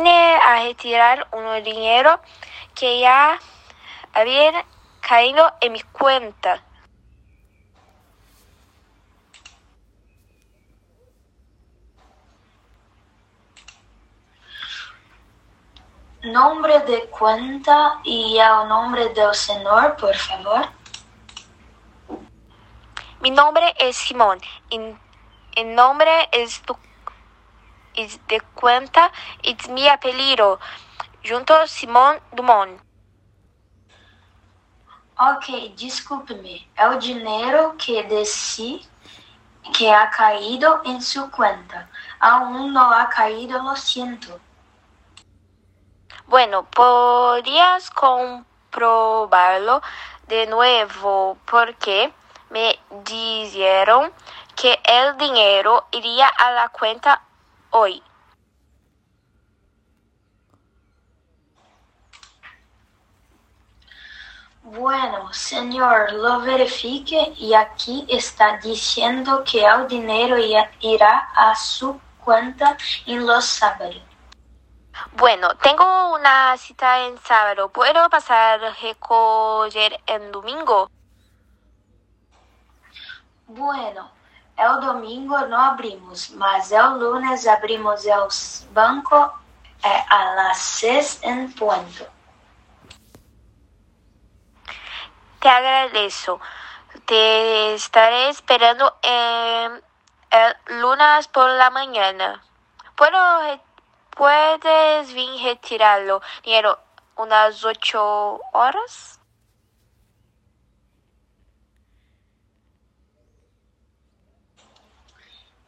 Vine a retirar un dinero que ya había caído en mi cuenta. Nombre de cuenta y el nombre del señor, por favor. Mi nombre es Simón. y El nombre es, tu, es de cuenta es mi apellido. Junto Simón Dumont. Ok, discúlpeme. El dinero que decí que ha caído en su cuenta. Aún no ha caído, lo siento. Bueno, podrías comprobarlo de nuevo porque me dijeron que el dinero iría a la cuenta hoy. Bueno, señor, lo verifique y aquí está diciendo que el dinero irá a su cuenta en los sábados. Bueno, tengo una cita en sábado. ¿Puedo pasar a recoger en domingo? Bueno, É o domingo, não abrimos, mas é o lunes, abrimos é o banco é a las seis em ponto. Te agradeço. Te estaré esperando em, lunes por la mañana. Puedo, puedes vir retirarlo, dinheiro, umas oito horas?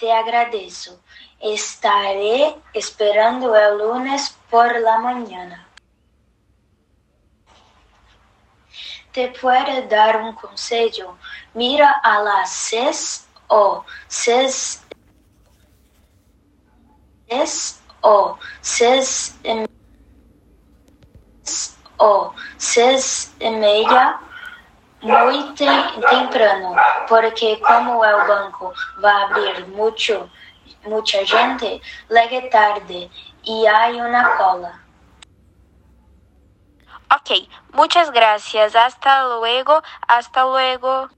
Te agradezco. Estaré esperando el lunes por la mañana. Te puedo dar un consejo. Mira a las seis o seis, seis o seis y, o seis y media muy temprano, porque como el banco va a abrir mucho, mucha gente, llegue tarde y hay una cola. Ok, muchas gracias. Hasta luego. Hasta luego.